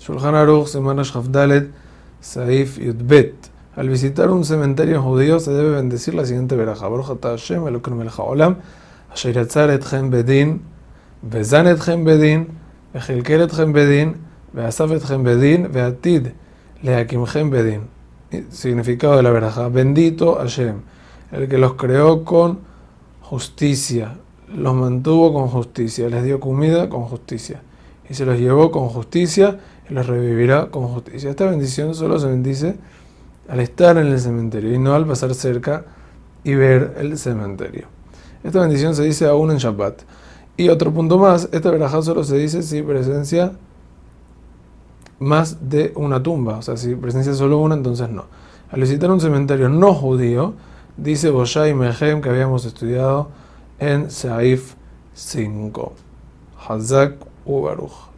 Shulchan Aruch, Semana Shavdalet, Saif Yudbet. Al visitar un cementerio judío se debe bendecir la siguiente veraja. Borjata Hashem, Elokim el Haolam, Asher Yatzar Etchem Bedin, Bezan Etchem Bedin, Echelker Etchem Bedin, Beasaf Etchem Bedin, Beatid Leakimchem Bedin. Significado de la veraja. Bendito Hashem, el que los creó con justicia, los mantuvo con justicia, les dio comida con justicia y se los llevó con justicia y los revivirá con justicia. Esta bendición solo se bendice al estar en el cementerio y no al pasar cerca y ver el cementerio. Esta bendición se dice aún en Shabbat. Y otro punto más, esta verajá solo se dice si presencia más de una tumba, o sea, si presencia solo una, entonces no. Al visitar un cementerio no judío, dice Boshai Mehem que habíamos estudiado en Saif 5. Hazak Ubaruch.